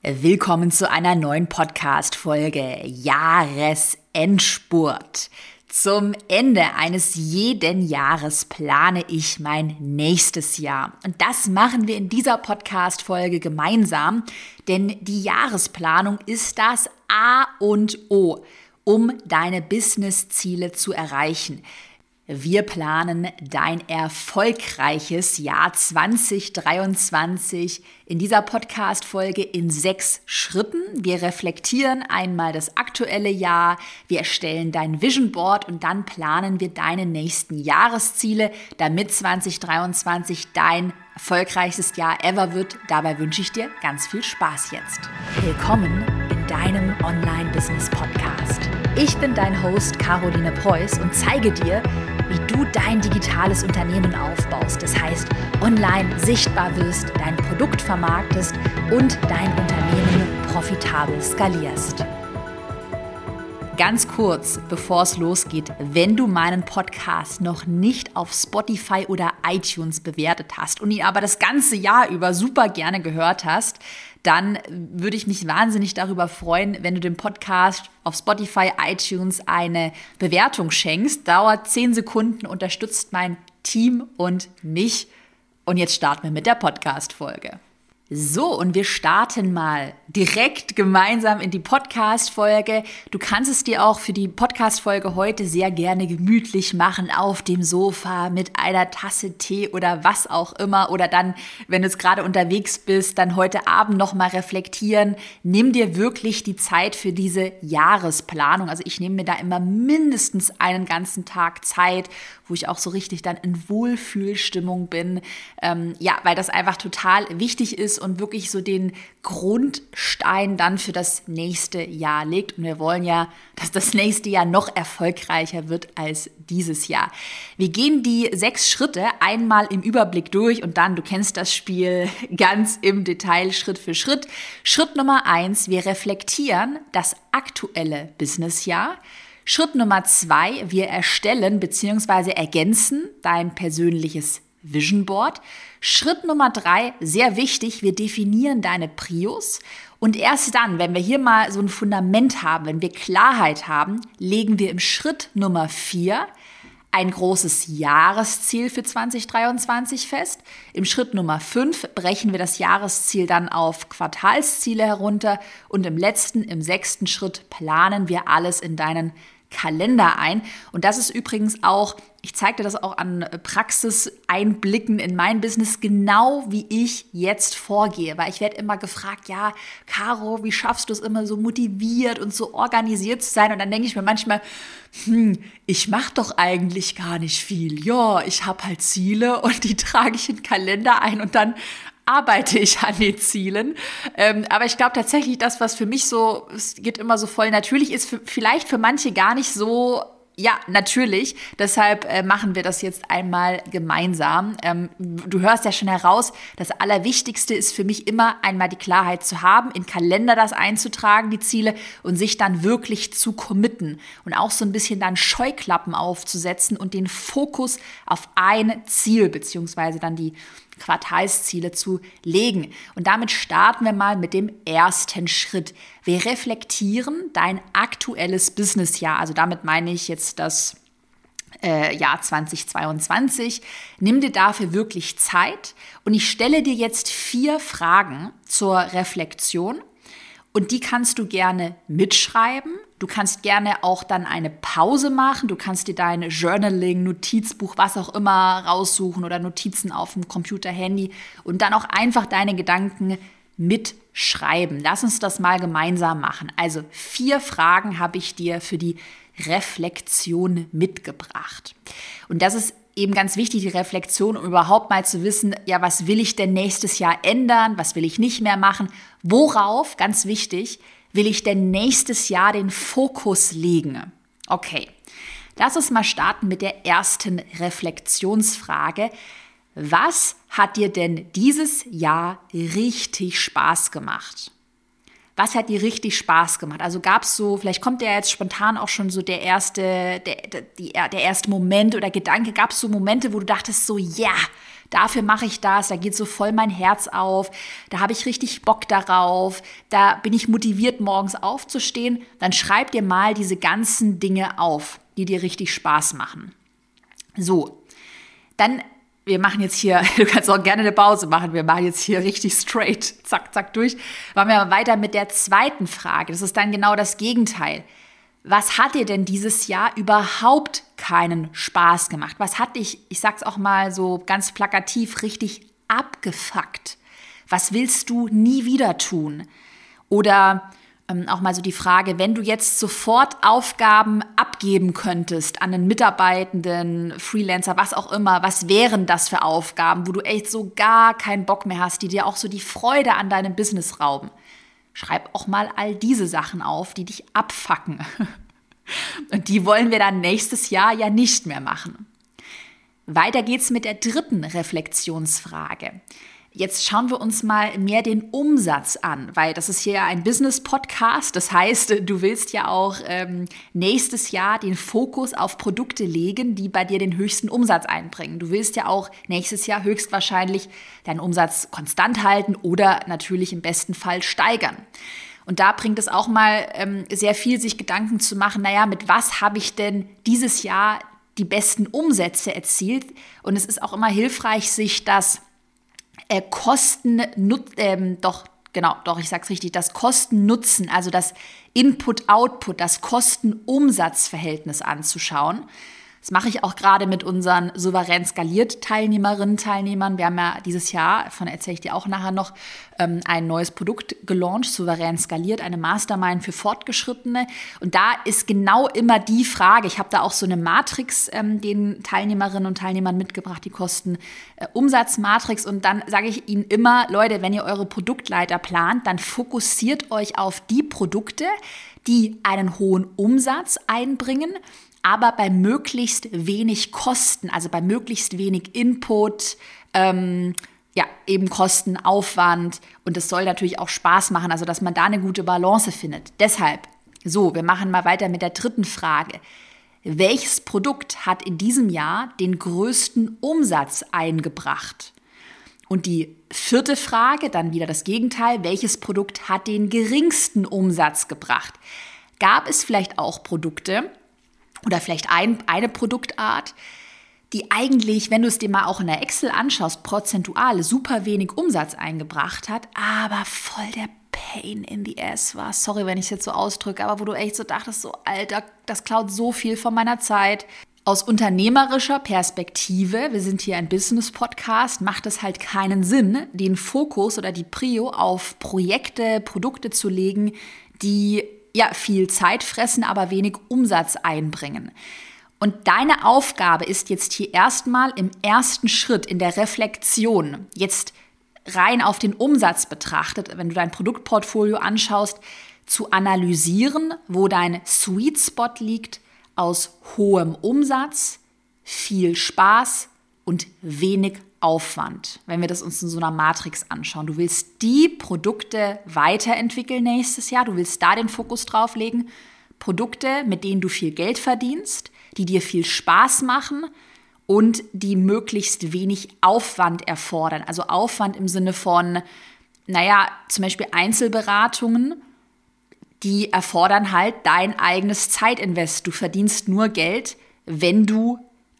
Willkommen zu einer neuen Podcast-Folge Jahresendspurt. Zum Ende eines jeden Jahres plane ich mein nächstes Jahr. Und das machen wir in dieser Podcast-Folge gemeinsam, denn die Jahresplanung ist das A und O, um deine Business-Ziele zu erreichen. Wir planen dein erfolgreiches Jahr 2023 in dieser Podcast-Folge in sechs Schritten. Wir reflektieren einmal das aktuelle Jahr, wir erstellen dein Vision Board und dann planen wir deine nächsten Jahresziele, damit 2023 dein erfolgreichstes Jahr ever wird. Dabei wünsche ich dir ganz viel Spaß jetzt. Willkommen in deinem Online-Business-Podcast. Ich bin dein Host Caroline Preuß und zeige dir, wie du dein digitales Unternehmen aufbaust. Das heißt, online sichtbar wirst, dein Produkt vermarktest und dein Unternehmen profitabel skalierst. Ganz kurz, bevor es losgeht, wenn du meinen Podcast noch nicht auf Spotify oder iTunes bewertet hast und ihn aber das ganze Jahr über super gerne gehört hast, dann würde ich mich wahnsinnig darüber freuen, wenn du dem Podcast auf Spotify, iTunes eine Bewertung schenkst. Dauert zehn Sekunden, unterstützt mein Team und mich. Und jetzt starten wir mit der Podcast-Folge. So, und wir starten mal direkt gemeinsam in die Podcast-Folge. Du kannst es dir auch für die Podcast-Folge heute sehr gerne gemütlich machen auf dem Sofa mit einer Tasse Tee oder was auch immer. Oder dann, wenn du jetzt gerade unterwegs bist, dann heute Abend nochmal reflektieren. Nimm dir wirklich die Zeit für diese Jahresplanung. Also ich nehme mir da immer mindestens einen ganzen Tag Zeit, wo ich auch so richtig dann in Wohlfühlstimmung bin. Ähm, ja, weil das einfach total wichtig ist und wirklich so den Grundstein dann für das nächste Jahr legt. Und wir wollen ja, dass das nächste Jahr noch erfolgreicher wird als dieses Jahr. Wir gehen die sechs Schritte einmal im Überblick durch und dann, du kennst das Spiel ganz im Detail, Schritt für Schritt. Schritt Nummer eins, wir reflektieren das aktuelle Businessjahr. Schritt Nummer zwei, wir erstellen bzw. ergänzen dein persönliches Vision Board. Schritt Nummer drei, sehr wichtig, wir definieren deine Prios. Und erst dann, wenn wir hier mal so ein Fundament haben, wenn wir Klarheit haben, legen wir im Schritt Nummer vier ein großes Jahresziel für 2023 fest. Im Schritt Nummer fünf brechen wir das Jahresziel dann auf Quartalsziele herunter und im letzten, im sechsten Schritt planen wir alles in deinen Kalender ein. Und das ist übrigens auch, ich zeige dir das auch an Praxiseinblicken in mein Business, genau wie ich jetzt vorgehe. Weil ich werde immer gefragt, ja, Caro, wie schaffst du es immer so motiviert und so organisiert zu sein? Und dann denke ich mir manchmal, hm, ich mache doch eigentlich gar nicht viel. Ja, ich habe halt Ziele und die trage ich in den Kalender ein und dann arbeite ich an den Zielen. Ähm, aber ich glaube tatsächlich, das, was für mich so, es geht immer so voll natürlich, ist für, vielleicht für manche gar nicht so ja, natürlich. Deshalb äh, machen wir das jetzt einmal gemeinsam. Ähm, du hörst ja schon heraus, das Allerwichtigste ist für mich immer einmal die Klarheit zu haben, in Kalender das einzutragen, die Ziele, und sich dann wirklich zu committen und auch so ein bisschen dann Scheuklappen aufzusetzen und den Fokus auf ein Ziel beziehungsweise dann die Quartalsziele zu legen. Und damit starten wir mal mit dem ersten Schritt. Wir reflektieren dein aktuelles Businessjahr. Also damit meine ich jetzt das äh, Jahr 2022. Nimm dir dafür wirklich Zeit und ich stelle dir jetzt vier Fragen zur Reflexion und die kannst du gerne mitschreiben. Du kannst gerne auch dann eine Pause machen. Du kannst dir dein Journaling, Notizbuch, was auch immer raussuchen oder Notizen auf dem Computer, Handy und dann auch einfach deine Gedanken mitschreiben. Lass uns das mal gemeinsam machen. Also vier Fragen habe ich dir für die Reflexion mitgebracht. Und das ist eben ganz wichtig, die Reflexion, um überhaupt mal zu wissen, ja, was will ich denn nächstes Jahr ändern, was will ich nicht mehr machen, worauf, ganz wichtig, will ich denn nächstes Jahr den Fokus legen. Okay, lass uns mal starten mit der ersten Reflexionsfrage. Was hat dir denn dieses Jahr richtig Spaß gemacht? was hat dir richtig Spaß gemacht? Also gab es so, vielleicht kommt ja jetzt spontan auch schon so der erste, der, der, der erste Moment oder Gedanke, gab es so Momente, wo du dachtest so, ja, dafür mache ich das, da geht so voll mein Herz auf, da habe ich richtig Bock darauf, da bin ich motiviert, morgens aufzustehen, dann schreib dir mal diese ganzen Dinge auf, die dir richtig Spaß machen. So, dann wir machen jetzt hier, du kannst auch gerne eine Pause machen, wir machen jetzt hier richtig straight, zack, zack durch. Machen wir weiter mit der zweiten Frage. Das ist dann genau das Gegenteil. Was hat dir denn dieses Jahr überhaupt keinen Spaß gemacht? Was hat dich, ich sag's auch mal so ganz plakativ, richtig abgefuckt? Was willst du nie wieder tun? Oder ähm, auch mal so die Frage, wenn du jetzt sofort Aufgaben abgeben könntest an einen Mitarbeitenden, Freelancer, was auch immer, was wären das für Aufgaben, wo du echt so gar keinen Bock mehr hast, die dir auch so die Freude an deinem Business rauben? Schreib auch mal all diese Sachen auf, die dich abfacken. Und die wollen wir dann nächstes Jahr ja nicht mehr machen. Weiter geht's mit der dritten Reflexionsfrage. Jetzt schauen wir uns mal mehr den Umsatz an, weil das ist hier ja ein Business-Podcast. Das heißt, du willst ja auch ähm, nächstes Jahr den Fokus auf Produkte legen, die bei dir den höchsten Umsatz einbringen. Du willst ja auch nächstes Jahr höchstwahrscheinlich deinen Umsatz konstant halten oder natürlich im besten Fall steigern. Und da bringt es auch mal ähm, sehr viel, sich Gedanken zu machen, naja, mit was habe ich denn dieses Jahr die besten Umsätze erzielt? Und es ist auch immer hilfreich, sich das äh, Kosten, ähm, doch, genau, doch, ich sag's richtig, das Kosten-Nutzen, also das Input-Output, das Kosten-Umsatz-Verhältnis anzuschauen. Das mache ich auch gerade mit unseren souverän skaliert Teilnehmerinnen, Teilnehmern. Wir haben ja dieses Jahr, davon erzähle ich dir auch nachher noch, ähm, ein neues Produkt gelauncht, souverän skaliert, eine Mastermind für Fortgeschrittene. Und da ist genau immer die Frage, ich habe da auch so eine Matrix ähm, den Teilnehmerinnen und Teilnehmern mitgebracht, die Kosten äh, Umsatzmatrix. Und dann sage ich ihnen immer, Leute, wenn ihr eure Produktleiter plant, dann fokussiert euch auf die Produkte, die einen hohen Umsatz einbringen aber bei möglichst wenig Kosten, also bei möglichst wenig Input, ähm, ja, eben Kosten, Aufwand und es soll natürlich auch Spaß machen, also dass man da eine gute Balance findet. Deshalb, so, wir machen mal weiter mit der dritten Frage. Welches Produkt hat in diesem Jahr den größten Umsatz eingebracht? Und die vierte Frage, dann wieder das Gegenteil, welches Produkt hat den geringsten Umsatz gebracht? Gab es vielleicht auch Produkte, oder vielleicht ein, eine Produktart, die eigentlich, wenn du es dir mal auch in der Excel anschaust, prozentual super wenig Umsatz eingebracht hat, aber voll der Pain in the ass war. Sorry, wenn ich es jetzt so ausdrücke, aber wo du echt so dachtest, so Alter, das klaut so viel von meiner Zeit. Aus unternehmerischer Perspektive, wir sind hier ein Business-Podcast, macht es halt keinen Sinn, den Fokus oder die Prio auf Projekte, Produkte zu legen, die ja viel Zeit fressen, aber wenig Umsatz einbringen. Und deine Aufgabe ist jetzt hier erstmal im ersten Schritt in der Reflexion, jetzt rein auf den Umsatz betrachtet, wenn du dein Produktportfolio anschaust, zu analysieren, wo dein Sweet Spot liegt aus hohem Umsatz, viel Spaß und wenig Aufwand, wenn wir das uns in so einer Matrix anschauen. Du willst die Produkte weiterentwickeln nächstes Jahr, du willst da den Fokus drauf legen. Produkte, mit denen du viel Geld verdienst, die dir viel Spaß machen und die möglichst wenig Aufwand erfordern. Also Aufwand im Sinne von, naja, zum Beispiel Einzelberatungen, die erfordern halt dein eigenes Zeitinvest. Du verdienst nur Geld, wenn du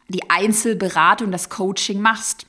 die Einzelberatung, das Coaching machst.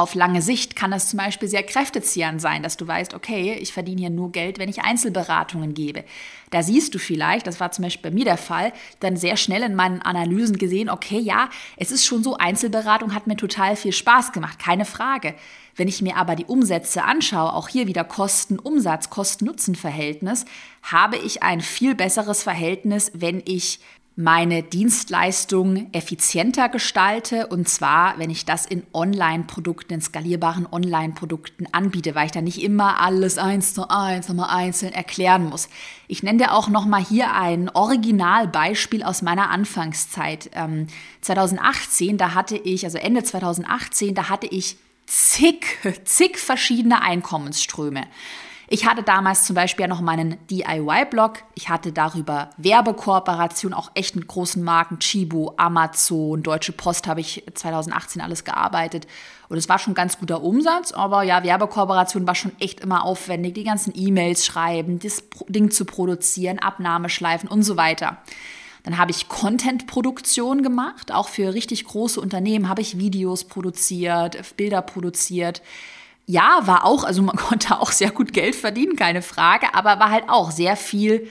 Auf lange Sicht kann das zum Beispiel sehr kräftezehrend sein, dass du weißt, okay, ich verdiene hier nur Geld, wenn ich Einzelberatungen gebe. Da siehst du vielleicht, das war zum Beispiel bei mir der Fall, dann sehr schnell in meinen Analysen gesehen, okay, ja, es ist schon so, Einzelberatung hat mir total viel Spaß gemacht, keine Frage. Wenn ich mir aber die Umsätze anschaue, auch hier wieder Kosten-Umsatz, Kosten-Nutzen-Verhältnis, habe ich ein viel besseres Verhältnis, wenn ich meine Dienstleistung effizienter gestalte und zwar, wenn ich das in Online-Produkten, in skalierbaren Online-Produkten anbiete, weil ich da nicht immer alles eins zu eins nochmal einzeln erklären muss. Ich nenne dir auch nochmal hier ein Originalbeispiel aus meiner Anfangszeit. Ähm, 2018, da hatte ich, also Ende 2018, da hatte ich zig, zig verschiedene Einkommensströme. Ich hatte damals zum Beispiel ja noch meinen DIY-Blog. Ich hatte darüber Werbekooperation, auch echt mit großen Marken, Chibo, Amazon, Deutsche Post habe ich 2018 alles gearbeitet. Und es war schon ganz guter Umsatz, aber ja, Werbekooperation war schon echt immer aufwendig. Die ganzen E-Mails schreiben, das Ding zu produzieren, Abnahmeschleifen und so weiter. Dann habe ich Content-Produktion gemacht, auch für richtig große Unternehmen habe ich Videos produziert, Bilder produziert ja, war auch, also man konnte auch sehr gut Geld verdienen, keine Frage, aber war halt auch sehr viel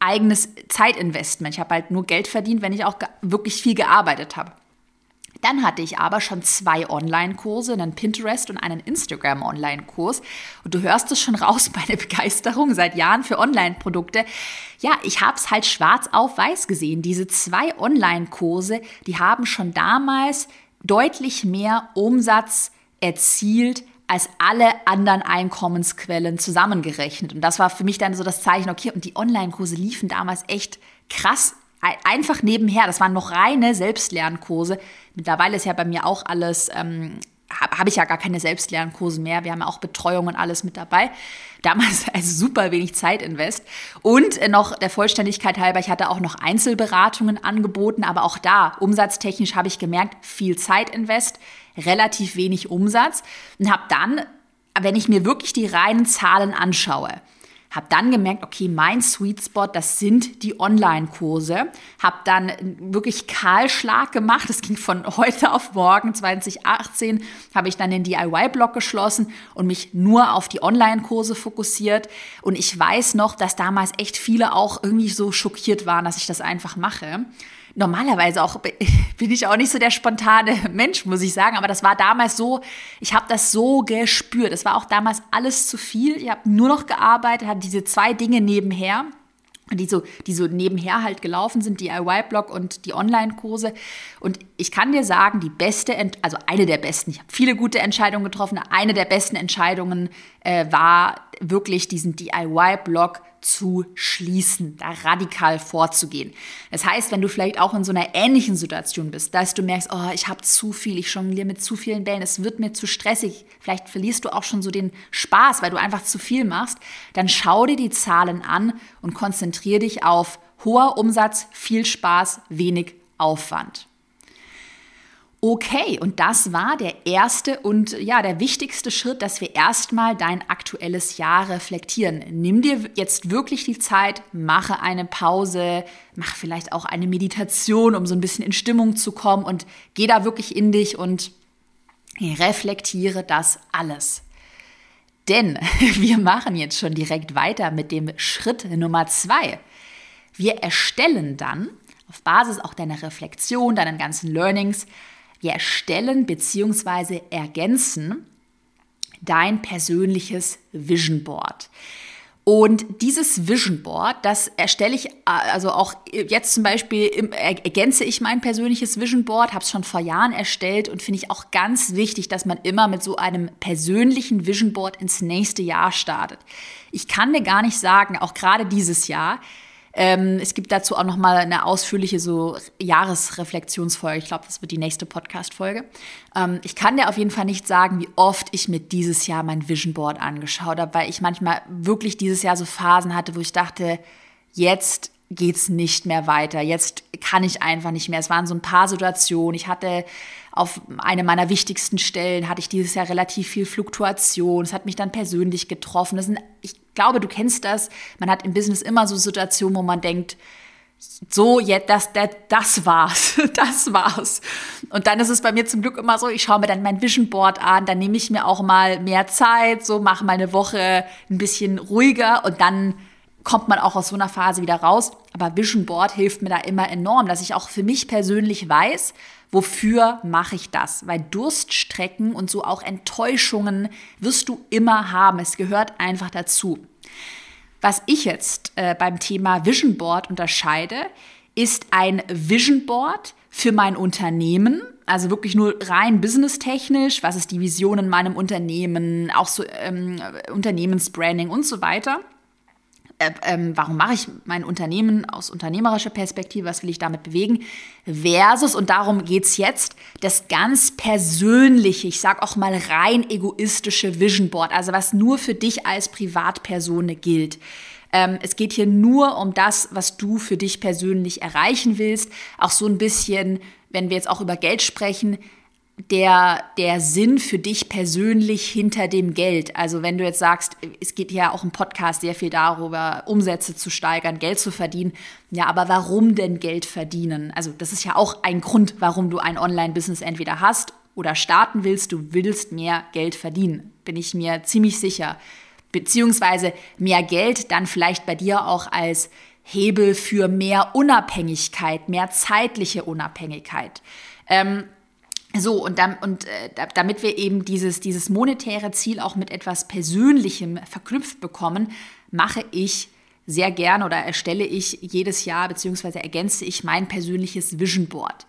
eigenes Zeitinvestment. Ich habe halt nur Geld verdient, wenn ich auch wirklich viel gearbeitet habe. Dann hatte ich aber schon zwei Online-Kurse, einen Pinterest und einen Instagram-Online-Kurs. Und du hörst es schon raus, meine Begeisterung seit Jahren für Online-Produkte. Ja, ich habe es halt schwarz auf weiß gesehen. Diese zwei Online-Kurse, die haben schon damals deutlich mehr Umsatz erzielt als alle anderen Einkommensquellen zusammengerechnet. Und das war für mich dann so das Zeichen, okay, und die Online-Kurse liefen damals echt krass einfach nebenher. Das waren noch reine Selbstlernkurse. Mittlerweile ist ja bei mir auch alles, ähm, habe hab ich ja gar keine Selbstlernkurse mehr. Wir haben ja auch Betreuung und alles mit dabei. Damals also super wenig Zeit invest. Und äh, noch der Vollständigkeit halber, ich hatte auch noch Einzelberatungen angeboten, aber auch da, umsatztechnisch habe ich gemerkt, viel Zeit invest relativ wenig Umsatz und habe dann, wenn ich mir wirklich die reinen Zahlen anschaue, habe dann gemerkt, okay, mein Sweet Spot, das sind die Online-Kurse. Habe dann wirklich Kahlschlag gemacht. Das ging von heute auf morgen 2018. Habe ich dann den DIY-Blog geschlossen und mich nur auf die Online-Kurse fokussiert. Und ich weiß noch, dass damals echt viele auch irgendwie so schockiert waren, dass ich das einfach mache normalerweise auch bin ich auch nicht so der spontane Mensch, muss ich sagen, aber das war damals so, ich habe das so gespürt. Es war auch damals alles zu viel. Ich habe nur noch gearbeitet, hatte diese zwei Dinge nebenher die so, die so nebenher halt gelaufen sind, DIY-Blog und die Online-Kurse. Und ich kann dir sagen, die beste, also eine der besten, ich habe viele gute Entscheidungen getroffen, eine der besten Entscheidungen äh, war wirklich diesen DIY-Blog zu schließen, da radikal vorzugehen. Das heißt, wenn du vielleicht auch in so einer ähnlichen Situation bist, dass du merkst, oh, ich habe zu viel, ich jongliere mit zu vielen Bällen, es wird mir zu stressig, vielleicht verlierst du auch schon so den Spaß, weil du einfach zu viel machst, dann schau dir die Zahlen an und konzentriere dich auf hoher Umsatz, viel Spaß, wenig Aufwand. Okay, und das war der erste und ja, der wichtigste Schritt, dass wir erstmal dein aktuelles Jahr reflektieren. Nimm dir jetzt wirklich die Zeit, mache eine Pause, mach vielleicht auch eine Meditation, um so ein bisschen in Stimmung zu kommen und geh da wirklich in dich und reflektiere das alles. Denn wir machen jetzt schon direkt weiter mit dem Schritt Nummer zwei. Wir erstellen dann auf Basis auch deiner Reflexion, deinen ganzen Learnings, wir erstellen bzw. ergänzen dein persönliches Vision Board. Und dieses Vision Board, das erstelle ich, also auch jetzt zum Beispiel ergänze ich mein persönliches Vision Board, habe es schon vor Jahren erstellt und finde ich auch ganz wichtig, dass man immer mit so einem persönlichen Vision Board ins nächste Jahr startet. Ich kann dir gar nicht sagen, auch gerade dieses Jahr, ähm, es gibt dazu auch noch mal eine ausführliche so Jahresreflexionsfolge. Ich glaube, das wird die nächste Podcast-Folge. Ähm, ich kann dir auf jeden Fall nicht sagen, wie oft ich mir dieses Jahr mein Vision Board angeschaut habe, weil ich manchmal wirklich dieses Jahr so Phasen hatte, wo ich dachte, jetzt geht's nicht mehr weiter. Jetzt kann ich einfach nicht mehr. Es waren so ein paar Situationen. Ich hatte auf eine meiner wichtigsten Stellen hatte ich dieses Jahr relativ viel Fluktuation. Es hat mich dann persönlich getroffen. Das sind, ich glaube, du kennst das. Man hat im Business immer so Situationen, wo man denkt, so, jetzt, das, das, das war's, das war's. Und dann ist es bei mir zum Glück immer so, ich schaue mir dann mein Vision Board an, dann nehme ich mir auch mal mehr Zeit, so mache meine Woche ein bisschen ruhiger und dann kommt man auch aus so einer Phase wieder raus. Aber Vision Board hilft mir da immer enorm, dass ich auch für mich persönlich weiß, wofür mache ich das? Weil Durststrecken und so auch Enttäuschungen wirst du immer haben. Es gehört einfach dazu. Was ich jetzt äh, beim Thema Vision Board unterscheide, ist ein Vision Board für mein Unternehmen, also wirklich nur rein businesstechnisch, was ist die Vision in meinem Unternehmen, auch so ähm, Unternehmensbranding und so weiter äh, ähm, warum mache ich mein Unternehmen aus unternehmerischer Perspektive, was will ich damit bewegen, versus, und darum geht es jetzt, das ganz persönliche, ich sage auch mal rein egoistische Vision Board, also was nur für dich als Privatperson gilt. Ähm, es geht hier nur um das, was du für dich persönlich erreichen willst. Auch so ein bisschen, wenn wir jetzt auch über Geld sprechen, der, der Sinn für dich persönlich hinter dem Geld. Also wenn du jetzt sagst, es geht ja auch im Podcast sehr viel darüber, Umsätze zu steigern, Geld zu verdienen. Ja, aber warum denn Geld verdienen? Also das ist ja auch ein Grund, warum du ein Online-Business entweder hast oder starten willst. Du willst mehr Geld verdienen, bin ich mir ziemlich sicher. Beziehungsweise mehr Geld dann vielleicht bei dir auch als Hebel für mehr Unabhängigkeit, mehr zeitliche Unabhängigkeit. Ähm, so, und, dann, und äh, damit wir eben dieses, dieses monetäre Ziel auch mit etwas Persönlichem verknüpft bekommen, mache ich sehr gern oder erstelle ich jedes Jahr beziehungsweise ergänze ich mein persönliches Vision Board.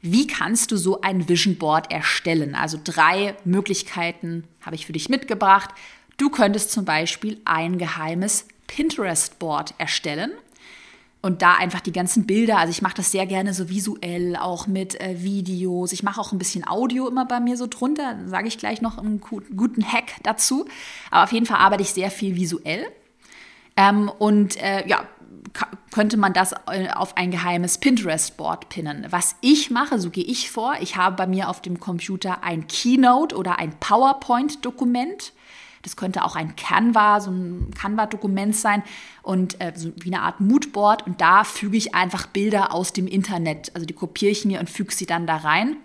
Wie kannst du so ein Vision Board erstellen? Also drei Möglichkeiten habe ich für dich mitgebracht. Du könntest zum Beispiel ein geheimes Pinterest Board erstellen und da einfach die ganzen Bilder, also ich mache das sehr gerne so visuell, auch mit äh, Videos. Ich mache auch ein bisschen Audio immer bei mir so drunter, sage ich gleich noch einen guten Hack dazu. Aber auf jeden Fall arbeite ich sehr viel visuell. Ähm, und äh, ja, könnte man das äh, auf ein geheimes Pinterest-Board pinnen. Was ich mache, so gehe ich vor, ich habe bei mir auf dem Computer ein Keynote oder ein PowerPoint-Dokument das könnte auch ein Canva, so ein Canva-Dokument sein und äh, so wie eine Art Moodboard. Und da füge ich einfach Bilder aus dem Internet. Also die kopiere ich mir und füge sie dann da rein.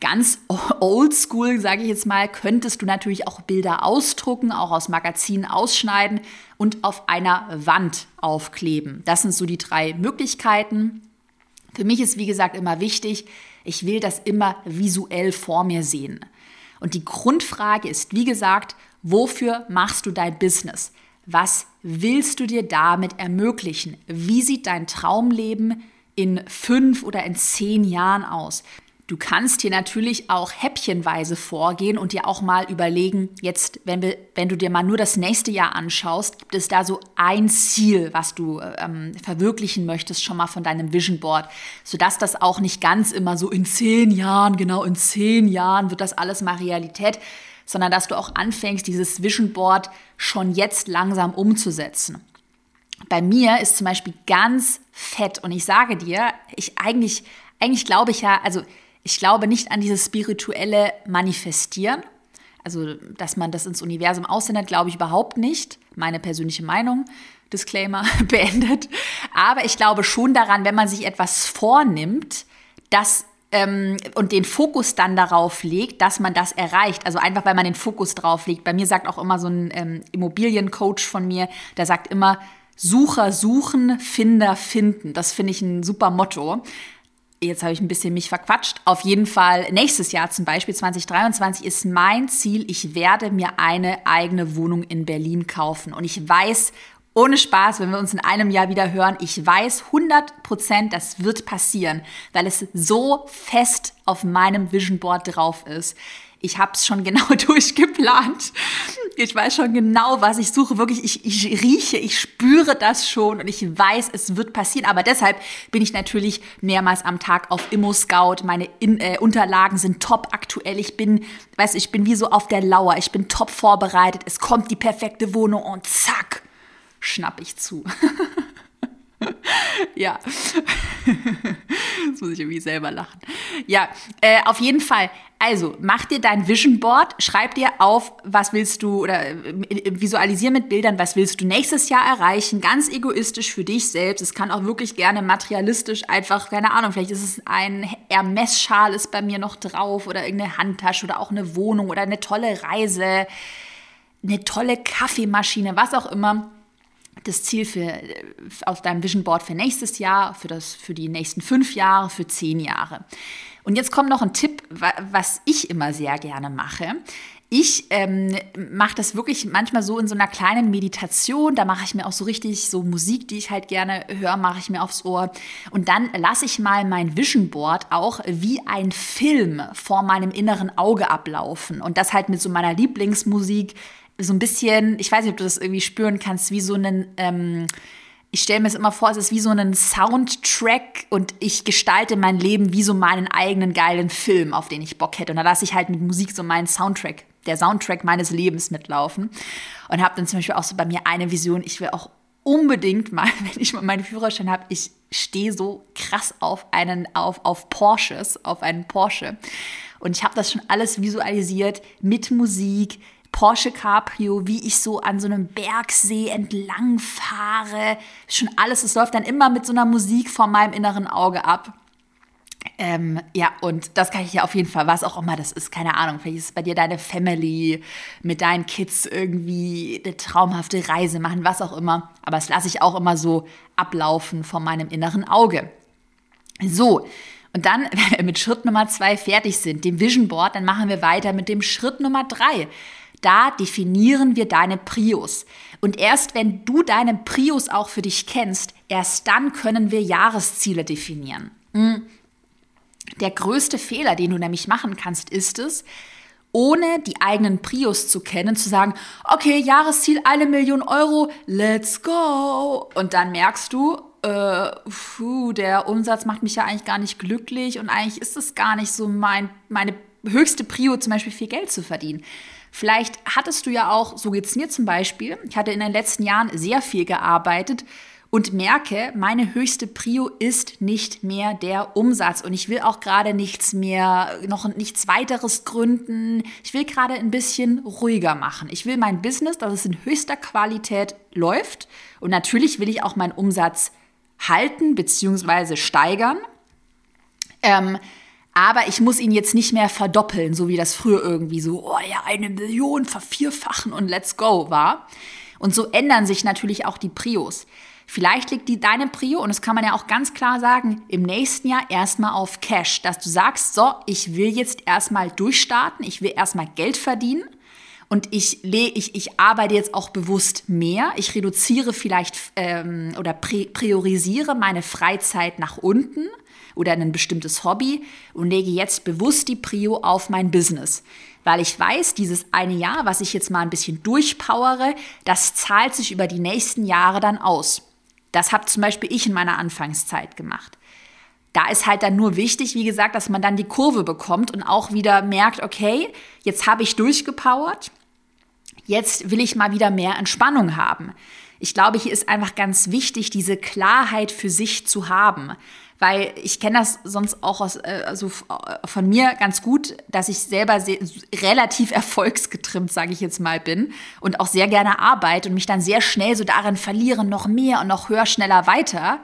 Ganz oldschool, sage ich jetzt mal, könntest du natürlich auch Bilder ausdrucken, auch aus Magazinen ausschneiden und auf einer Wand aufkleben. Das sind so die drei Möglichkeiten. Für mich ist, wie gesagt, immer wichtig, ich will das immer visuell vor mir sehen. Und die Grundfrage ist, wie gesagt, Wofür machst du dein Business? Was willst du dir damit ermöglichen? Wie sieht dein Traumleben in fünf oder in zehn Jahren aus? Du kannst hier natürlich auch häppchenweise vorgehen und dir auch mal überlegen, jetzt, wenn, wir, wenn du dir mal nur das nächste Jahr anschaust, gibt es da so ein Ziel, was du ähm, verwirklichen möchtest, schon mal von deinem Vision Board, sodass das auch nicht ganz immer so in zehn Jahren, genau in zehn Jahren wird das alles mal Realität, sondern dass du auch anfängst, dieses Vision Board schon jetzt langsam umzusetzen. Bei mir ist zum Beispiel ganz fett und ich sage dir, ich eigentlich, eigentlich glaube ich ja, also ich glaube nicht an dieses spirituelle Manifestieren. Also, dass man das ins Universum aussendet, glaube ich überhaupt nicht. Meine persönliche Meinung. Disclaimer beendet. Aber ich glaube schon daran, wenn man sich etwas vornimmt, dass ähm, und den Fokus dann darauf legt, dass man das erreicht. Also einfach, weil man den Fokus drauf legt. Bei mir sagt auch immer so ein ähm, Immobiliencoach von mir, der sagt immer, Sucher suchen, Finder finden. Das finde ich ein super Motto. Jetzt habe ich ein bisschen mich verquatscht. Auf jeden Fall, nächstes Jahr zum Beispiel 2023 ist mein Ziel, ich werde mir eine eigene Wohnung in Berlin kaufen. Und ich weiß ohne Spaß, wenn wir uns in einem Jahr wieder hören, ich weiß 100 Prozent, das wird passieren, weil es so fest auf meinem Vision Board drauf ist. Ich habe es schon genau durchgeplant. Ich weiß schon genau, was ich suche. Wirklich, ich, ich rieche, ich spüre das schon und ich weiß, es wird passieren. Aber deshalb bin ich natürlich mehrmals am Tag auf Immo Scout. Meine In äh, Unterlagen sind top aktuell. Ich bin, weiß ich bin wie so auf der Lauer. Ich bin top vorbereitet. Es kommt die perfekte Wohnung und zack schnapp ich zu. ja. Jetzt muss ich irgendwie selber lachen. Ja, äh, auf jeden Fall. Also, mach dir dein Vision Board, schreib dir auf, was willst du oder äh, visualisier mit Bildern, was willst du nächstes Jahr erreichen, ganz egoistisch für dich selbst. Es kann auch wirklich gerne materialistisch einfach, keine Ahnung, vielleicht ist es ein Hermes-Schal ist bei mir noch drauf oder irgendeine Handtasche oder auch eine Wohnung oder eine tolle Reise, eine tolle Kaffeemaschine, was auch immer das Ziel für, auf deinem Vision Board für nächstes Jahr, für, das, für die nächsten fünf Jahre, für zehn Jahre. Und jetzt kommt noch ein Tipp, was ich immer sehr gerne mache. Ich ähm, mache das wirklich manchmal so in so einer kleinen Meditation. Da mache ich mir auch so richtig so Musik, die ich halt gerne höre, mache ich mir aufs Ohr. Und dann lasse ich mal mein Vision Board auch wie ein Film vor meinem inneren Auge ablaufen. Und das halt mit so meiner Lieblingsmusik so ein bisschen, ich weiß nicht, ob du das irgendwie spüren kannst, wie so einen, ähm, ich stelle mir es immer vor, es ist wie so ein Soundtrack und ich gestalte mein Leben wie so meinen eigenen geilen Film, auf den ich Bock hätte. Und da lasse ich halt mit Musik so meinen Soundtrack, der Soundtrack meines Lebens mitlaufen. Und habe dann zum Beispiel auch so bei mir eine Vision, ich will auch unbedingt mal, wenn ich mal meinen Führerschein habe, ich stehe so krass auf einen, auf, auf Porsches, auf einen Porsche. Und ich habe das schon alles visualisiert mit Musik, Porsche Cabrio, wie ich so an so einem Bergsee entlang fahre. Schon alles, es läuft dann immer mit so einer Musik vor meinem inneren Auge ab. Ähm, ja, und das kann ich ja auf jeden Fall, was auch immer das ist, keine Ahnung. Vielleicht ist es bei dir deine Family, mit deinen Kids irgendwie eine traumhafte Reise machen, was auch immer. Aber das lasse ich auch immer so ablaufen vor meinem inneren Auge. So, und dann, wenn wir mit Schritt Nummer zwei fertig sind, dem Vision Board, dann machen wir weiter mit dem Schritt Nummer drei. Da definieren wir deine Prios. Und erst wenn du deine Prios auch für dich kennst, erst dann können wir Jahresziele definieren. Hm. Der größte Fehler, den du nämlich machen kannst, ist es, ohne die eigenen Prios zu kennen, zu sagen, okay, Jahresziel eine Million Euro, let's go. Und dann merkst du, äh, puh, der Umsatz macht mich ja eigentlich gar nicht glücklich und eigentlich ist es gar nicht so mein, meine höchste Prio, zum Beispiel viel Geld zu verdienen. Vielleicht hattest du ja auch, so geht es mir zum Beispiel, ich hatte in den letzten Jahren sehr viel gearbeitet und merke, meine höchste Prio ist nicht mehr der Umsatz und ich will auch gerade nichts mehr, noch nichts weiteres gründen. Ich will gerade ein bisschen ruhiger machen. Ich will mein Business, dass es in höchster Qualität läuft und natürlich will ich auch meinen Umsatz halten bzw. steigern. Ähm, aber ich muss ihn jetzt nicht mehr verdoppeln, so wie das früher irgendwie so, oh ja, eine Million vervierfachen und let's go war. Und so ändern sich natürlich auch die Prios. Vielleicht liegt die deine Prio, und das kann man ja auch ganz klar sagen, im nächsten Jahr erstmal auf Cash, dass du sagst, so, ich will jetzt erstmal durchstarten, ich will erstmal Geld verdienen und ich, ich, ich arbeite jetzt auch bewusst mehr. Ich reduziere vielleicht ähm, oder priorisiere meine Freizeit nach unten oder ein bestimmtes Hobby und lege jetzt bewusst die Prio auf mein Business. Weil ich weiß, dieses eine Jahr, was ich jetzt mal ein bisschen durchpowere, das zahlt sich über die nächsten Jahre dann aus. Das habe zum Beispiel ich in meiner Anfangszeit gemacht. Da ist halt dann nur wichtig, wie gesagt, dass man dann die Kurve bekommt und auch wieder merkt, okay, jetzt habe ich durchgepowert, jetzt will ich mal wieder mehr Entspannung haben. Ich glaube, hier ist einfach ganz wichtig, diese Klarheit für sich zu haben weil ich kenne das sonst auch aus, äh, also von mir ganz gut, dass ich selber sehr, relativ erfolgsgetrimmt, sage ich jetzt mal, bin und auch sehr gerne arbeite und mich dann sehr schnell so darin verliere, noch mehr und noch höher, schneller, weiter.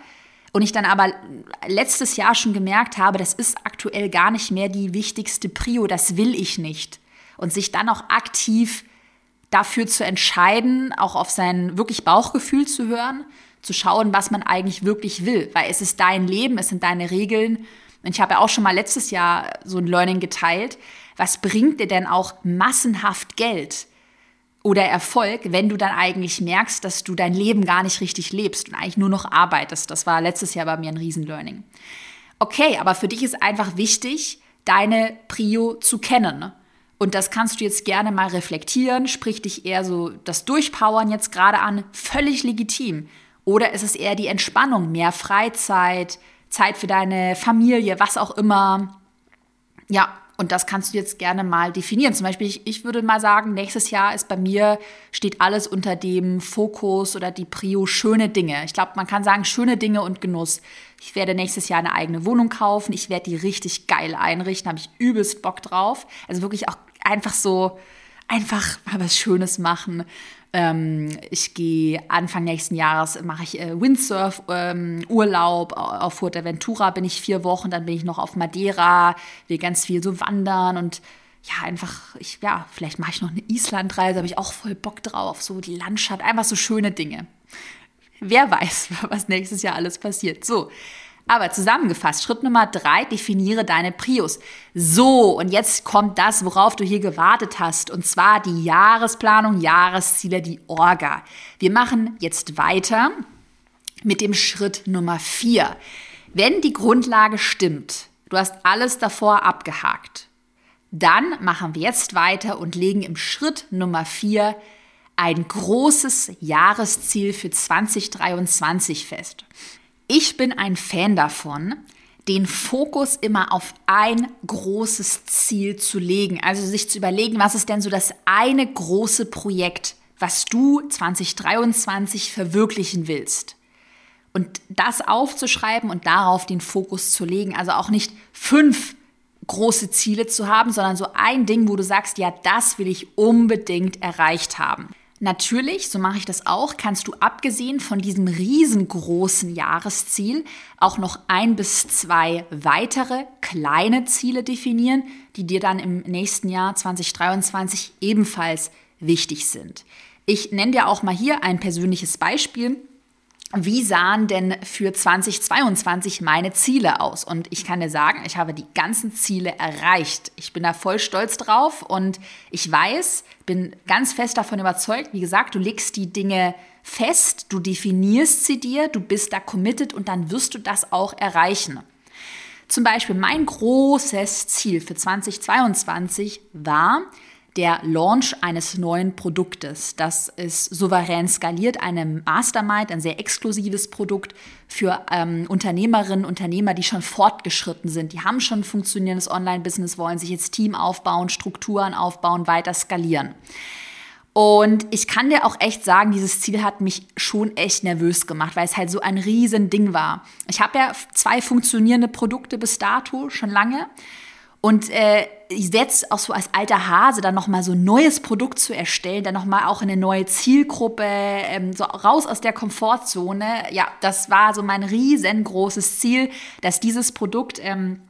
Und ich dann aber letztes Jahr schon gemerkt habe, das ist aktuell gar nicht mehr die wichtigste Prio, das will ich nicht. Und sich dann auch aktiv dafür zu entscheiden, auch auf sein wirklich Bauchgefühl zu hören zu schauen, was man eigentlich wirklich will, weil es ist dein Leben, es sind deine Regeln. Und ich habe ja auch schon mal letztes Jahr so ein Learning geteilt. Was bringt dir denn auch massenhaft Geld oder Erfolg, wenn du dann eigentlich merkst, dass du dein Leben gar nicht richtig lebst und eigentlich nur noch arbeitest? Das war letztes Jahr bei mir ein Riesenlearning. Okay, aber für dich ist einfach wichtig, deine Prio zu kennen. Und das kannst du jetzt gerne mal reflektieren, sprich dich eher so das Durchpowern jetzt gerade an, völlig legitim. Oder ist es eher die Entspannung, mehr Freizeit, Zeit für deine Familie, was auch immer? Ja, und das kannst du jetzt gerne mal definieren. Zum Beispiel, ich, ich, würde mal sagen, nächstes Jahr ist bei mir, steht alles unter dem Fokus oder die Prio schöne Dinge. Ich glaube, man kann sagen, schöne Dinge und Genuss. Ich werde nächstes Jahr eine eigene Wohnung kaufen. Ich werde die richtig geil einrichten. Habe ich übelst Bock drauf. Also wirklich auch einfach so, einfach mal was Schönes machen. Ähm, ich gehe Anfang nächsten Jahres, mache ich äh, Windsurf-Urlaub. Ähm, auf Fuerteventura bin ich vier Wochen, dann bin ich noch auf Madeira, will ganz viel so wandern und ja, einfach, ich, ja, vielleicht mache ich noch eine Islandreise, habe ich auch voll Bock drauf, so die Landschaft, einfach so schöne Dinge. Wer weiß, was nächstes Jahr alles passiert. So, aber zusammengefasst, Schritt Nummer drei, definiere deine Prius. So, und jetzt kommt das, worauf du hier gewartet hast, und zwar die Jahresplanung, Jahresziele, die Orga. Wir machen jetzt weiter mit dem Schritt Nummer vier. Wenn die Grundlage stimmt, du hast alles davor abgehakt, dann machen wir jetzt weiter und legen im Schritt Nummer vier ein großes Jahresziel für 2023 fest. Ich bin ein Fan davon, den Fokus immer auf ein großes Ziel zu legen. Also sich zu überlegen, was ist denn so das eine große Projekt, was du 2023 verwirklichen willst. Und das aufzuschreiben und darauf den Fokus zu legen. Also auch nicht fünf große Ziele zu haben, sondern so ein Ding, wo du sagst, ja, das will ich unbedingt erreicht haben. Natürlich, so mache ich das auch, kannst du abgesehen von diesem riesengroßen Jahresziel auch noch ein bis zwei weitere kleine Ziele definieren, die dir dann im nächsten Jahr 2023 ebenfalls wichtig sind. Ich nenne dir auch mal hier ein persönliches Beispiel wie sahen denn für 2022 meine Ziele aus? Und ich kann dir sagen, ich habe die ganzen Ziele erreicht. Ich bin da voll stolz drauf und ich weiß, bin ganz fest davon überzeugt, wie gesagt, du legst die Dinge fest, du definierst sie dir, du bist da committed und dann wirst du das auch erreichen. Zum Beispiel mein großes Ziel für 2022 war, der Launch eines neuen Produktes. Das ist souverän skaliert, eine Mastermind, ein sehr exklusives Produkt für ähm, Unternehmerinnen, Unternehmer, die schon fortgeschritten sind. Die haben schon ein funktionierendes Online-Business, wollen sich jetzt Team aufbauen, Strukturen aufbauen, weiter skalieren. Und ich kann dir auch echt sagen, dieses Ziel hat mich schon echt nervös gemacht, weil es halt so ein riesen Ding war. Ich habe ja zwei funktionierende Produkte bis dato schon lange. Und äh, jetzt auch so als alter Hase dann nochmal so ein neues Produkt zu erstellen, dann nochmal auch eine neue Zielgruppe, ähm, so raus aus der Komfortzone. Ja, das war so mein riesengroßes Ziel, dass dieses Produkt ähm,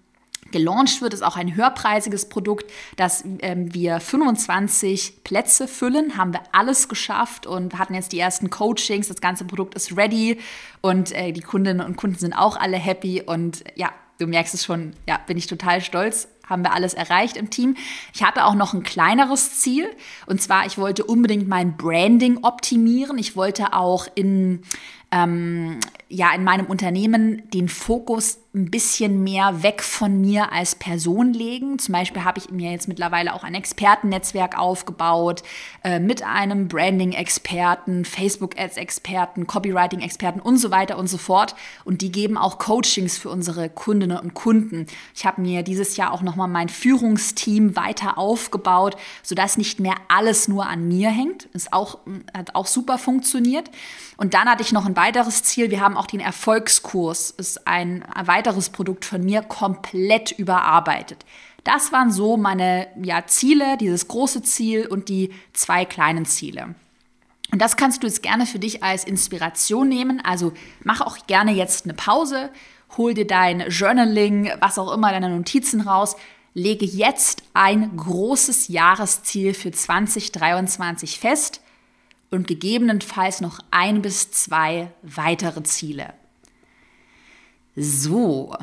gelauncht wird, ist auch ein höherpreisiges Produkt, dass ähm, wir 25 Plätze füllen, haben wir alles geschafft und hatten jetzt die ersten Coachings, das ganze Produkt ist ready und äh, die Kundinnen und Kunden sind auch alle happy. Und ja, du merkst es schon, ja, bin ich total stolz haben wir alles erreicht im Team. Ich hatte auch noch ein kleineres Ziel und zwar, ich wollte unbedingt mein Branding optimieren. Ich wollte auch in ähm, ja in meinem Unternehmen den Fokus ein bisschen mehr weg von mir als Person legen. Zum Beispiel habe ich mir jetzt mittlerweile auch ein Expertennetzwerk aufgebaut äh, mit einem Branding-Experten, Facebook-Ads-Experten, Copywriting-Experten und so weiter und so fort. Und die geben auch Coachings für unsere Kundinnen und Kunden. Ich habe mir dieses Jahr auch nochmal mein Führungsteam weiter aufgebaut, sodass nicht mehr alles nur an mir hängt. Ist auch, hat auch super funktioniert. Und dann hatte ich noch ein weiteres Ziel. Wir haben auch den Erfolgskurs, ist ein weiteres Produkt von mir, komplett überarbeitet. Das waren so meine ja, Ziele, dieses große Ziel und die zwei kleinen Ziele. Und das kannst du jetzt gerne für dich als Inspiration nehmen. Also mach auch gerne jetzt eine Pause, hol dir dein Journaling, was auch immer, deine Notizen raus. Lege jetzt ein großes Jahresziel für 2023 fest und gegebenenfalls noch ein bis zwei weitere Ziele. So,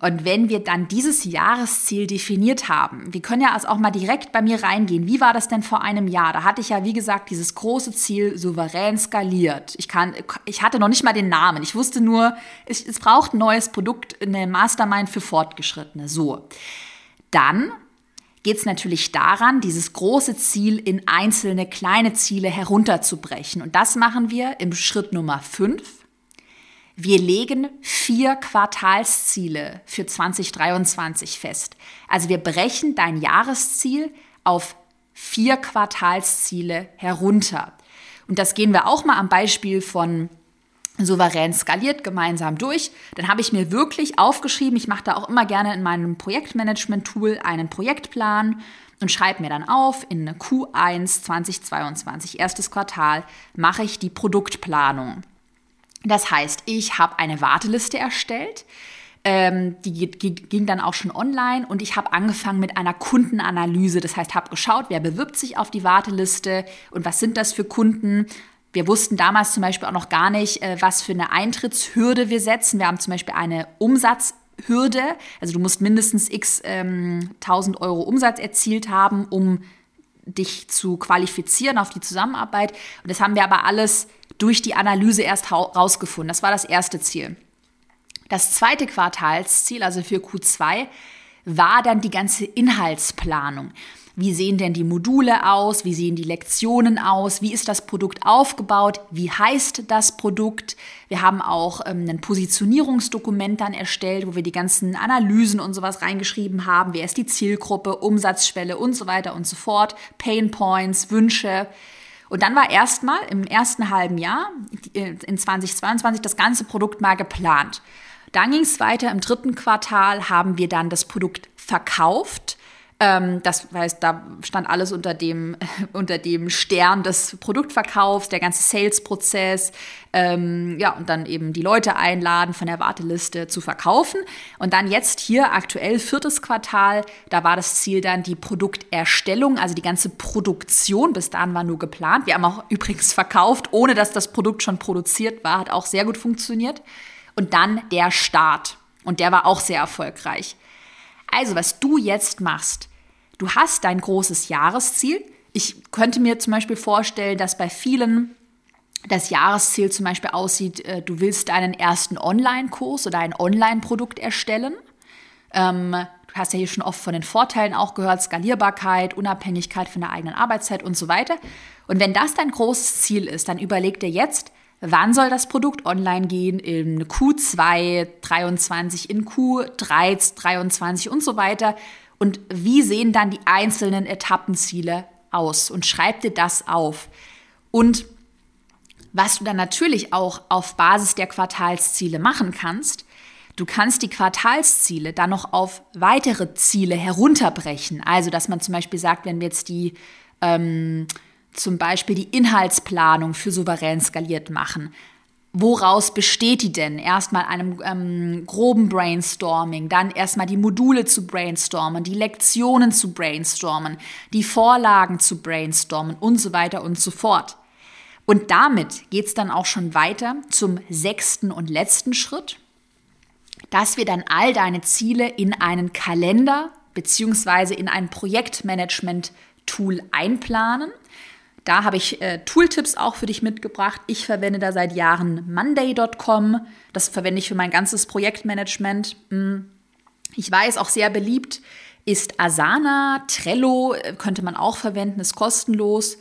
und wenn wir dann dieses Jahresziel definiert haben, wir können ja also auch mal direkt bei mir reingehen. Wie war das denn vor einem Jahr? Da hatte ich ja, wie gesagt, dieses große Ziel souverän skaliert. Ich, kann, ich hatte noch nicht mal den Namen. Ich wusste nur, es, es braucht ein neues Produkt, eine Mastermind für Fortgeschrittene. So, dann geht es natürlich daran, dieses große Ziel in einzelne kleine Ziele herunterzubrechen. Und das machen wir im Schritt Nummer 5 wir legen vier Quartalsziele für 2023 fest. Also wir brechen dein Jahresziel auf vier Quartalsziele herunter. Und das gehen wir auch mal am Beispiel von souverän skaliert gemeinsam durch. Dann habe ich mir wirklich aufgeschrieben, ich mache da auch immer gerne in meinem Projektmanagement-Tool einen Projektplan und schreibe mir dann auf, in Q1 2022, erstes Quartal, mache ich die Produktplanung. Das heißt, ich habe eine Warteliste erstellt. Ähm, die, ging dann auch schon online und ich habe angefangen mit einer Kundenanalyse. Das heißt, habe geschaut, wer bewirbt sich auf die Warteliste und was sind das für Kunden. Wir wussten damals zum Beispiel auch noch gar nicht, äh, was für eine Eintrittshürde wir setzen. Wir haben zum Beispiel eine Umsatzhürde. Also du musst mindestens x ähm, 1000 Euro Umsatz erzielt haben, um dich zu qualifizieren auf die Zusammenarbeit. Und das haben wir aber alles durch die Analyse erst rausgefunden. Das war das erste Ziel. Das zweite Quartalsziel, also für Q2, war dann die ganze Inhaltsplanung. wie sehen denn die Module aus, wie sehen die Lektionen aus, wie ist das Produkt aufgebaut, wie heißt das Produkt. Wir haben auch ähm, ein Positionierungsdokument dann erstellt, wo wir die ganzen Analysen und sowas reingeschrieben haben, wer ist die Zielgruppe, Umsatzschwelle und so weiter und so fort, Pain Points, Wünsche. Und dann war erstmal im ersten halben Jahr äh, in 2022 das ganze Produkt mal geplant. Dann ging es weiter. Im dritten Quartal haben wir dann das Produkt verkauft ähm, das heißt, da stand alles unter dem, unter dem Stern des Produktverkaufs, der ganze Sales-Prozess, ähm, ja, und dann eben die Leute einladen, von der Warteliste zu verkaufen. Und dann jetzt hier aktuell viertes Quartal, da war das Ziel dann die Produkterstellung, also die ganze Produktion. Bis dahin war nur geplant. Wir haben auch übrigens verkauft, ohne dass das Produkt schon produziert war, hat auch sehr gut funktioniert. Und dann der Start. Und der war auch sehr erfolgreich. Also, was du jetzt machst, Du hast dein großes Jahresziel. Ich könnte mir zum Beispiel vorstellen, dass bei vielen das Jahresziel zum Beispiel aussieht, äh, du willst deinen ersten Online-Kurs oder ein Online-Produkt erstellen. Ähm, du hast ja hier schon oft von den Vorteilen auch gehört, Skalierbarkeit, Unabhängigkeit von der eigenen Arbeitszeit und so weiter. Und wenn das dein großes Ziel ist, dann überleg dir jetzt, wann soll das Produkt online gehen, in Q2 23, in Q3 23 und so weiter und wie sehen dann die einzelnen Etappenziele aus und schreib dir das auf. Und was du dann natürlich auch auf Basis der Quartalsziele machen kannst, du kannst die Quartalsziele dann noch auf weitere Ziele herunterbrechen. Also, dass man zum Beispiel sagt, wenn wir jetzt die ähm, zum Beispiel die Inhaltsplanung für souverän skaliert machen, woraus besteht die denn? Erstmal einem ähm, groben Brainstorming, dann erstmal die Module zu brainstormen, die Lektionen zu brainstormen, die Vorlagen zu brainstormen und so weiter und so fort. Und damit geht es dann auch schon weiter zum sechsten und letzten Schritt, dass wir dann all deine Ziele in einen Kalender beziehungsweise in ein Projektmanagement-Tool einplanen. Da habe ich äh, Tooltips auch für dich mitgebracht. Ich verwende da seit Jahren Monday.com. Das verwende ich für mein ganzes Projektmanagement. Hm. Ich weiß, auch sehr beliebt ist Asana, Trello äh, könnte man auch verwenden, ist kostenlos.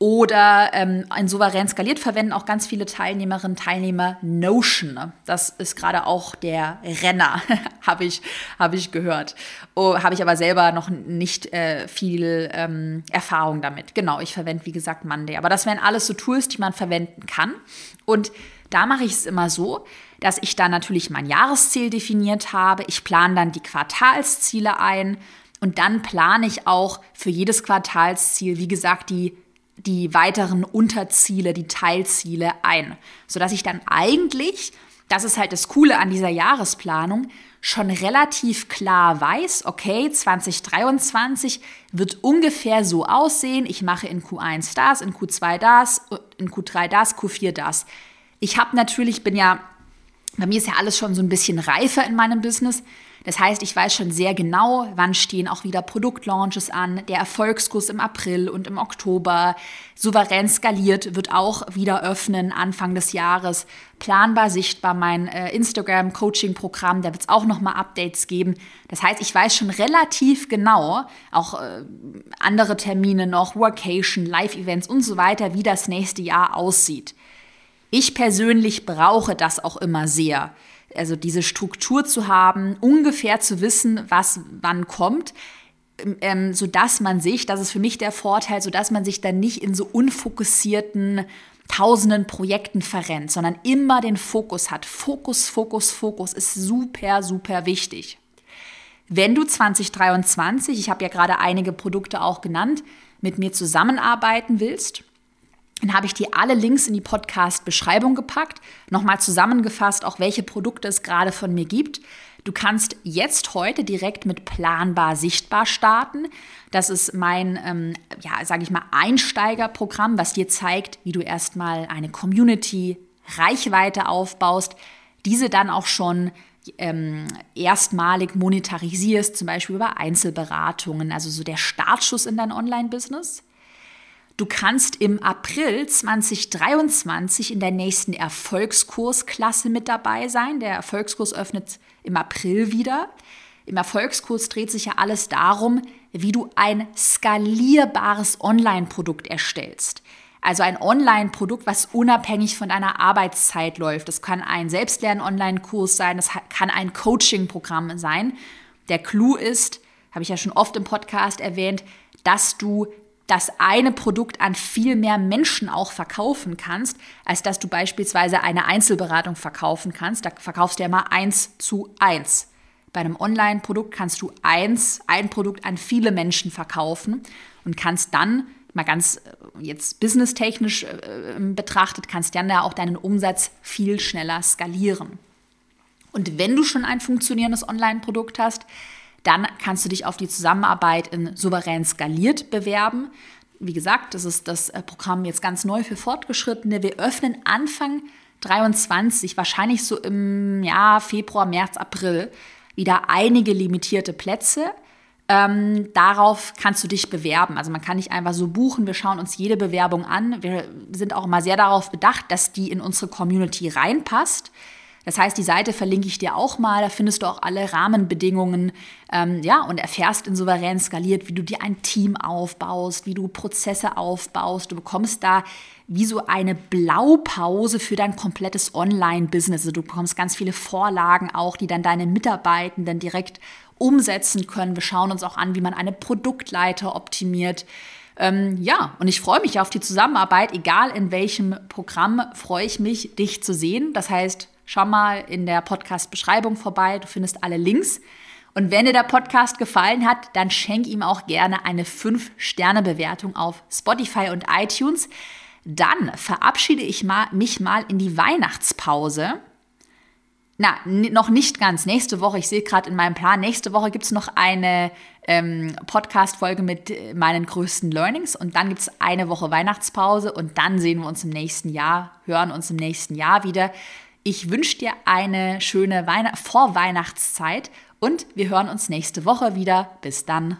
Oder ähm, ein souverän skaliert verwenden auch ganz viele Teilnehmerinnen und Teilnehmer Notion. Das ist gerade auch der Renner, habe ich, hab ich gehört. Oh, habe ich aber selber noch nicht äh, viel ähm, Erfahrung damit. Genau, ich verwende wie gesagt Monday. Aber das wären alles so Tools, die man verwenden kann. Und da mache ich es immer so, dass ich dann natürlich mein Jahresziel definiert habe. Ich plane dann die Quartalsziele ein. Und dann plane ich auch für jedes Quartalsziel, wie gesagt, die die weiteren Unterziele, die Teilziele ein, sodass ich dann eigentlich, das ist halt das Coole an dieser Jahresplanung, schon relativ klar weiß, okay, 2023 wird ungefähr so aussehen. Ich mache in Q1 das, in Q2 das, in Q3 das, Q4 das. Ich habe natürlich, bin ja, bei mir ist ja alles schon so ein bisschen reifer in meinem Business. Das heißt, ich weiß schon sehr genau, wann stehen auch wieder Produktlaunches an. Der Erfolgskurs im April und im Oktober. Souverän skaliert wird auch wieder öffnen Anfang des Jahres. Planbar sichtbar mein äh, Instagram-Coaching-Programm. Da wird es auch nochmal Updates geben. Das heißt, ich weiß schon relativ genau, auch äh, andere Termine noch, Workation, Live-Events und so weiter, wie das nächste Jahr aussieht. Ich persönlich brauche das auch immer sehr also diese Struktur zu haben, ungefähr zu wissen, was wann kommt, ähm, so dass man sich, das ist für mich der Vorteil, so dass man sich dann nicht in so unfokussierten tausenden Projekten verrennt, sondern immer den Fokus hat. Fokus, Fokus, Fokus ist super, super wichtig. Wenn du 2023, ich habe ja gerade einige Produkte auch genannt, mit mir zusammenarbeiten willst, dann habe ich dir alle Links in die Podcast-Beschreibung gepackt. Nochmal zusammengefasst, auch welche Produkte es gerade von mir gibt. Du kannst jetzt heute direkt mit Planbar Sichtbar starten. Das ist mein, ähm, ja, sage ich mal, Einsteigerprogramm, was dir zeigt, wie du erstmal eine Community, Reichweite aufbaust, diese dann auch schon ähm, erstmalig monetarisierst, zum Beispiel über Einzelberatungen, also so der Startschuss in dein Online-Business. Du kannst im April 2023 in der nächsten Erfolgskursklasse mit dabei sein. Der Erfolgskurs öffnet im April wieder. Im Erfolgskurs dreht sich ja alles darum, wie du ein skalierbares Online-Produkt erstellst. Also ein Online-Produkt, was unabhängig von deiner Arbeitszeit läuft. Das kann ein Selbstlern-Online-Kurs sein, das kann ein Coaching-Programm sein. Der Clou ist, habe ich ja schon oft im Podcast erwähnt, dass du das eine Produkt an viel mehr Menschen auch verkaufen kannst, als dass du beispielsweise eine Einzelberatung verkaufen kannst. Da verkaufst du ja mal eins zu eins. Bei einem Online-Produkt kannst du eins, ein Produkt an viele Menschen verkaufen und kannst dann mal ganz äh, jetzt businesstechnisch äh, betrachtet, kannst dann ja auch deinen Umsatz viel schneller skalieren. Und wenn du schon ein funktionierendes Online-Produkt hast, dann kannst du dich auf die Zusammenarbeit in souverän skaliert bewerben. Wie gesagt, das ist das äh, Programm jetzt ganz neu für Fortgeschrittene. Wir öffnen Anfang 23, wahrscheinlich so im Jahr Februar, März, April, wieder einige limitierte Plätze. Ähm, darauf kannst du dich bewerben. Also man kann nicht einfach so buchen. Wir schauen uns jede Bewerbung an. Wir sind auch immer sehr darauf bedacht, dass die in unsere Community reinpasst. Das heißt, die Seite verlinke ich dir auch mal. Da findest du auch alle Rahmenbedingungen. Ähm, ja, und erfährst in souverän skaliert, wie du dir ein Team aufbaust, wie du Prozesse aufbaust. Du bekommst da wie so eine Blaupause für dein komplettes Online-Business. Also du bekommst ganz viele Vorlagen auch, die dann deine Mitarbeitenden direkt umsetzen können. Wir schauen uns auch an, wie man eine Produktleiter optimiert. Ähm, ja, und ich freue mich auf die Zusammenarbeit, egal in welchem Programm, freue ich mich, dich zu sehen. Das heißt, schau mal in der Podcast-Beschreibung vorbei, du findest alle Links. Und wenn dir der Podcast gefallen hat, dann schenk ihm auch gerne eine 5-Sterne-Bewertung auf Spotify und iTunes. Dann verabschiede ich mich mal in die Weihnachtspause. Na, noch nicht ganz. Nächste Woche, ich sehe gerade in meinem Plan, nächste Woche gibt es noch eine ähm, Podcast-Folge mit äh, meinen größten Learnings und dann gibt es eine Woche Weihnachtspause und dann sehen wir uns im nächsten Jahr, hören uns im nächsten Jahr wieder. Ich wünsche dir eine schöne Weihn Vorweihnachtszeit und wir hören uns nächste Woche wieder. Bis dann.